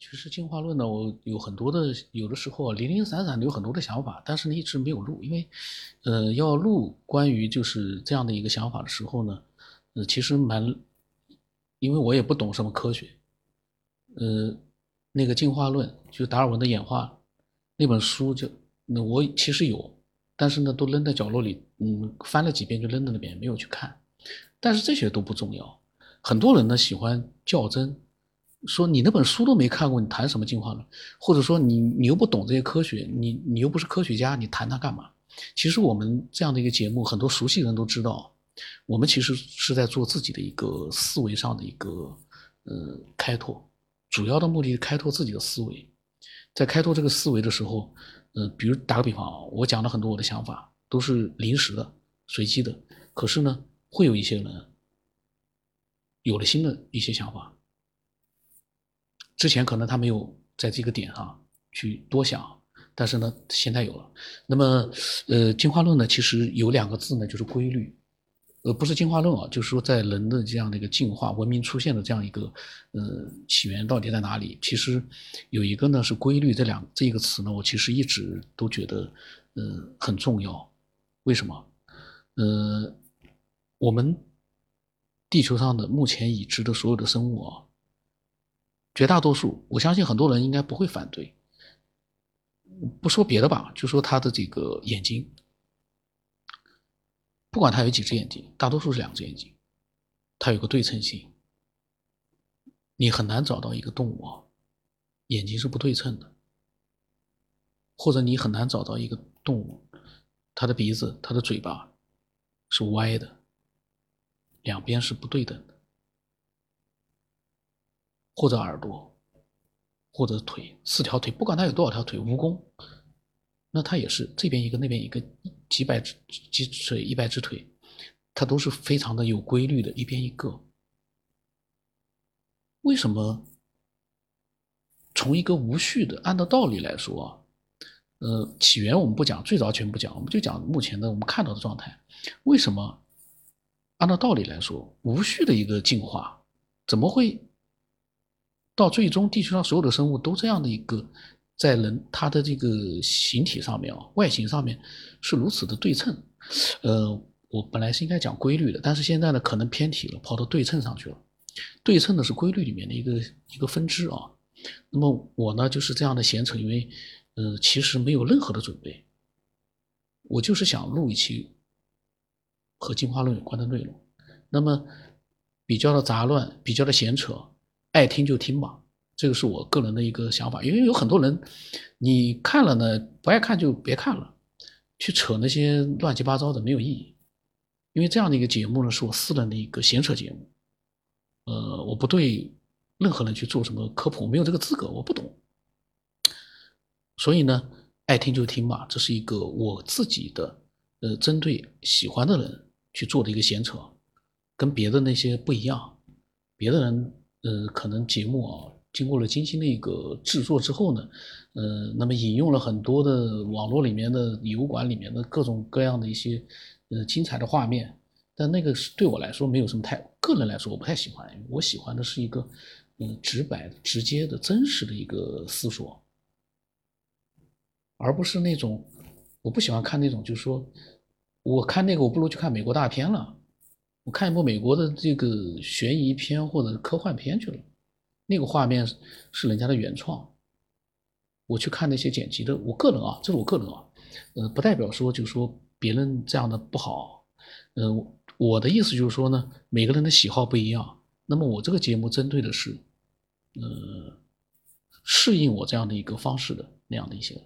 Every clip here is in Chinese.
其实进化论呢，我有很多的，有的时候零零散散的有很多的想法，但是呢一直没有录，因为，呃，要录关于就是这样的一个想法的时候呢，呃，其实蛮，因为我也不懂什么科学，呃，那个进化论就达尔文的演化那本书就，那我其实有，但是呢都扔在角落里，嗯，翻了几遍就扔在那边，没有去看，但是这些都不重要，很多人呢喜欢较真。说你那本书都没看过，你谈什么进化论？或者说你你又不懂这些科学，你你又不是科学家，你谈它干嘛？其实我们这样的一个节目，很多熟悉人都知道，我们其实是在做自己的一个思维上的一个呃开拓，主要的目的是开拓自己的思维。在开拓这个思维的时候，呃，比如打个比方啊，我讲了很多我的想法，都是临时的、随机的，可是呢，会有一些人有了新的一些想法。之前可能他没有在这个点上去多想，但是呢，现在有了。那么，呃，进化论呢，其实有两个字呢，就是规律，呃，不是进化论啊，就是说在人的这样的一个进化、文明出现的这样一个，呃，起源到底在哪里？其实有一个呢是规律，这两这一个词呢，我其实一直都觉得，呃，很重要。为什么？呃，我们地球上的目前已知的所有的生物啊。绝大多数，我相信很多人应该不会反对。不说别的吧，就说他的这个眼睛，不管他有几只眼睛，大多数是两只眼睛，它有个对称性。你很难找到一个动物啊，眼睛是不对称的，或者你很难找到一个动物，它的鼻子、它的嘴巴是歪的，两边是不对等的。或者耳朵，或者腿，四条腿，不管它有多少条腿，蜈蚣，那它也是这边一个，那边一个，几百只几腿，一百只腿，它都是非常的有规律的，一边一个。为什么？从一个无序的，按照道理来说，呃，起源我们不讲，最早全不讲，我们就讲目前的我们看到的状态。为什么？按照道理来说，无序的一个进化，怎么会？到最终，地球上所有的生物都这样的一个，在人它的这个形体上面啊，外形上面是如此的对称。呃，我本来是应该讲规律的，但是现在呢，可能偏题了，跑到对称上去了。对称的是规律里面的一个一个分支啊。那么我呢就是这样的闲扯，因为呃，其实没有任何的准备，我就是想录一期和进化论有关的内容。那么比较的杂乱，比较的闲扯。爱听就听吧，这个是我个人的一个想法。因为有很多人，你看了呢，不爱看就别看了，去扯那些乱七八糟的没有意义。因为这样的一个节目呢，是我私人的一个闲扯节目，呃，我不对任何人去做什么科普，我没有这个资格，我不懂。所以呢，爱听就听吧，这是一个我自己的，呃，针对喜欢的人去做的一个闲扯，跟别的那些不一样，别的人。呃，可能节目啊，经过了精心的一个制作之后呢，呃，那么引用了很多的网络里面的油管里面的各种各样的一些呃精彩的画面，但那个是对我来说没有什么太个人来说我不太喜欢，我喜欢的是一个嗯直白、直接的、真实的一个思索，而不是那种我不喜欢看那种，就是说我看那个我不如去看美国大片了。我看一部美国的这个悬疑片或者科幻片去了，那个画面是人家的原创。我去看那些剪辑的，我个人啊，这是我个人啊，呃，不代表说就是说别人这样的不好。嗯，我的意思就是说呢，每个人的喜好不一样。那么我这个节目针对的是，呃，适应我这样的一个方式的那样的一些人。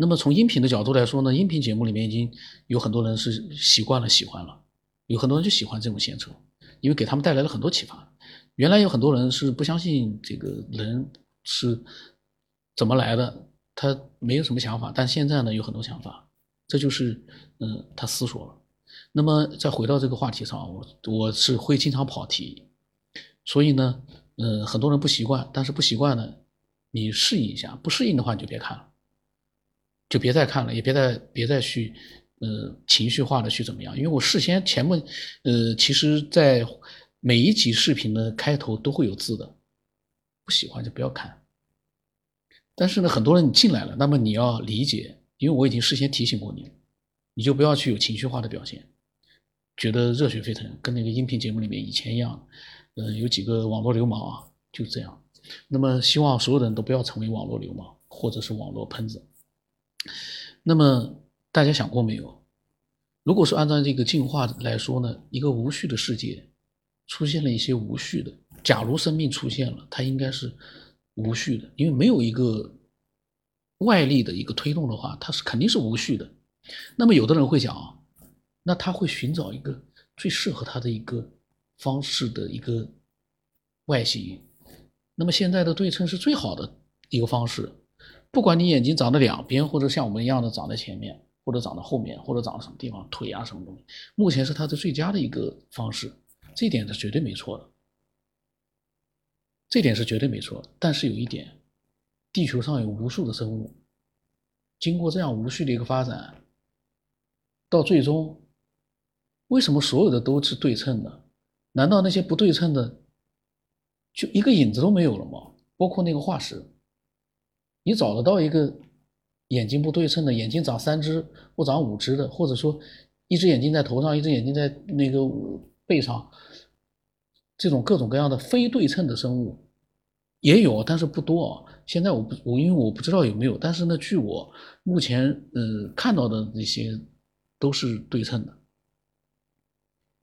那么从音频的角度来说呢，音频节目里面已经有很多人是习惯了喜欢了，有很多人就喜欢这种闲扯，因为给他们带来了很多启发。原来有很多人是不相信这个人是怎么来的，他没有什么想法，但现在呢有很多想法，这就是嗯他思索了。那么再回到这个话题上，我我是会经常跑题，所以呢，嗯很多人不习惯，但是不习惯呢，你适应一下，不适应的话你就别看了。就别再看了，也别再别再去，呃，情绪化的去怎么样？因为我事先前面，呃，其实在每一集视频的开头都会有字的，不喜欢就不要看。但是呢，很多人你进来了，那么你要理解，因为我已经事先提醒过你了，你就不要去有情绪化的表现，觉得热血沸腾，跟那个音频节目里面以前一样，嗯，有几个网络流氓啊，就这样。那么希望所有的人都不要成为网络流氓或者是网络喷子。那么大家想过没有？如果是按照这个进化来说呢，一个无序的世界出现了一些无序的，假如生命出现了，它应该是无序的，因为没有一个外力的一个推动的话，它是肯定是无序的。那么有的人会讲啊，那他会寻找一个最适合他的一个方式的一个外形。那么现在的对称是最好的一个方式，不管你眼睛长在两边，或者像我们一样的长在前面，或者长在后面，或者长在什么地方，腿啊什么东西，目前是它的最佳的一个方式，这点是绝对没错的，这点是绝对没错的。但是有一点，地球上有无数的生物，经过这样无序的一个发展，到最终，为什么所有的都是对称的？难道那些不对称的？就一个影子都没有了吗？包括那个化石，你找得到一个眼睛不对称的，眼睛长三只或长五只的，或者说一只眼睛在头上，一只眼睛在那个背上，这种各种各样的非对称的生物也有，但是不多啊。现在我不我因为我不知道有没有，但是呢，据我目前呃看到的那些都是对称的。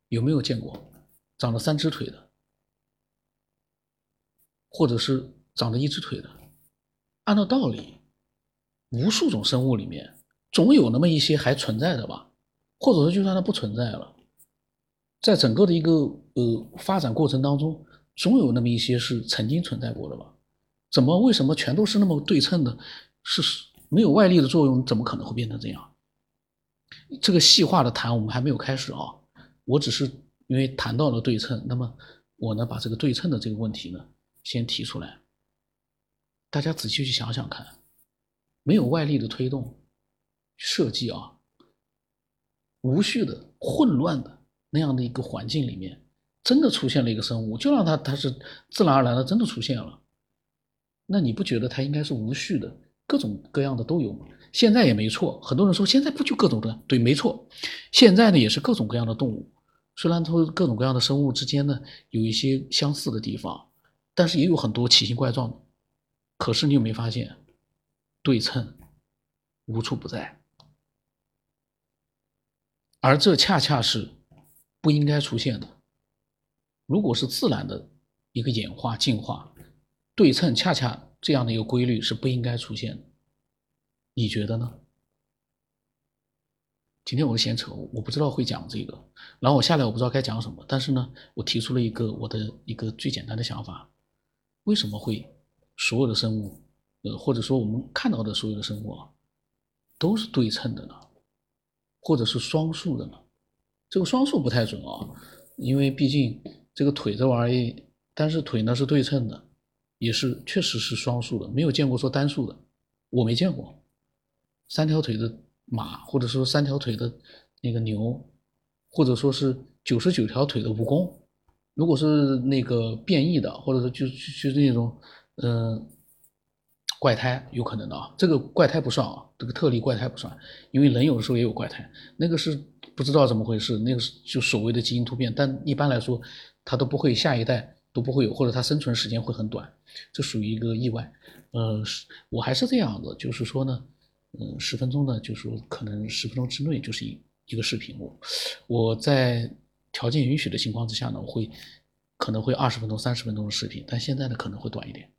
有没有见过长了三只腿的？或者是长着一只腿的，按照道理，无数种生物里面总有那么一些还存在的吧？或者说，就算它不存在了，在整个的一个呃发展过程当中，总有那么一些是曾经存在过的吧？怎么为什么全都是那么对称的？是没有外力的作用，怎么可能会变成这样？这个细化的谈我们还没有开始啊，我只是因为谈到了对称，那么我呢把这个对称的这个问题呢。先提出来，大家仔细去想想看，没有外力的推动设计啊，无序的、混乱的那样的一个环境里面，真的出现了一个生物，就让它它是自然而然的真的出现了。那你不觉得它应该是无序的，各种各样的都有吗？现在也没错，很多人说现在不就各种各样？对，没错，现在呢也是各种各样的动物，虽然说各种各样的生物之间呢有一些相似的地方。但是也有很多奇形怪状的，可是你有没有发现，对称无处不在，而这恰恰是不应该出现的。如果是自然的一个演化进化，对称恰恰这样的一个规律是不应该出现的。你觉得呢？今天我是闲扯，我不知道会讲这个，然后我下来我不知道该讲什么，但是呢，我提出了一个我的一个最简单的想法。为什么会所有的生物，呃，或者说我们看到的所有的生物啊，都是对称的呢？或者是双数的呢？这个双数不太准啊，因为毕竟这个腿这玩意，但是腿呢是对称的，也是确实是双数的，没有见过说单数的，我没见过三条腿的马，或者说三条腿的那个牛，或者说是九十九条腿的蜈蚣。如果是那个变异的，或者说就就是那种，嗯，怪胎有可能的啊。这个怪胎不算啊，这个特例怪胎不算，因为人有的时候也有怪胎，那个是不知道怎么回事，那个是就所谓的基因突变。但一般来说，它都不会下一代都不会有，或者它生存时间会很短，这属于一个意外。呃，我还是这样的，就是说呢，嗯，十分钟呢，就是说可能十分钟之内就是一一个视频，我我在。条件允许的情况之下呢，我会可能会二十分钟、三十分钟的视频，但现在呢可能会短一点。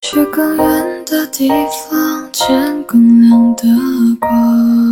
去更远的地方，见更亮的光。